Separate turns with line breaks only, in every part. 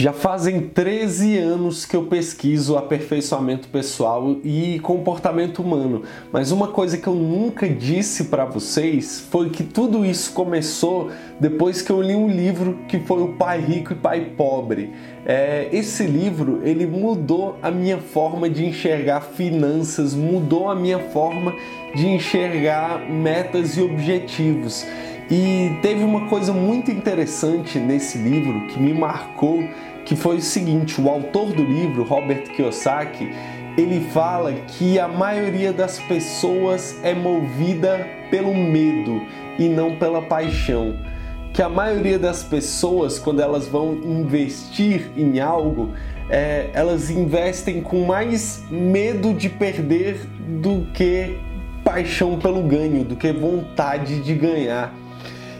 Já fazem 13 anos que eu pesquiso aperfeiçoamento pessoal e comportamento humano, mas uma coisa que eu nunca disse para vocês foi que tudo isso começou depois que eu li um livro que foi o Pai Rico e Pai Pobre. É, esse livro ele mudou a minha forma de enxergar finanças, mudou a minha forma de enxergar metas e objetivos. E teve uma coisa muito interessante nesse livro que me marcou, que foi o seguinte: o autor do livro, Robert Kiyosaki, ele fala que a maioria das pessoas é movida pelo medo e não pela paixão. Que a maioria das pessoas, quando elas vão investir em algo, é, elas investem com mais medo de perder do que paixão pelo ganho, do que vontade de ganhar.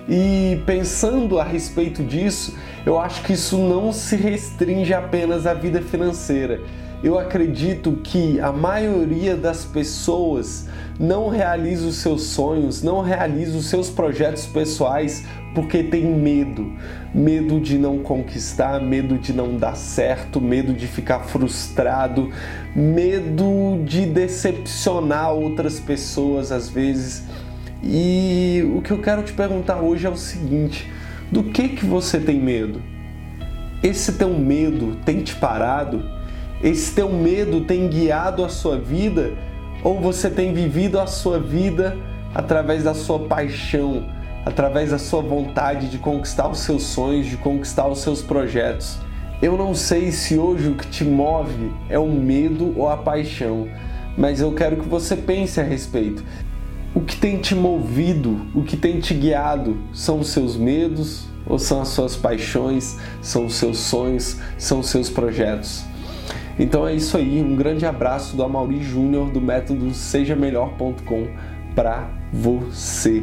E pensando a respeito disso, eu acho que isso não se restringe apenas à vida financeira. Eu acredito que a maioria das pessoas não realiza os seus sonhos, não realiza os seus projetos pessoais porque tem medo. Medo de não conquistar, medo de não dar certo, medo de ficar frustrado, medo de decepcionar outras pessoas às vezes. E o que eu quero te perguntar hoje é o seguinte: do que que você tem medo? Esse teu medo tem te parado? Esse teu medo tem guiado a sua vida? Ou você tem vivido a sua vida através da sua paixão, através da sua vontade de conquistar os seus sonhos, de conquistar os seus projetos? Eu não sei se hoje o que te move é o medo ou a paixão, mas eu quero que você pense a respeito. O que tem te movido, o que tem te guiado, são os seus medos ou são as suas paixões, são os seus sonhos, são os seus projetos? Então é isso aí, um grande abraço do Amaury Júnior do método sejamelhor.com para você.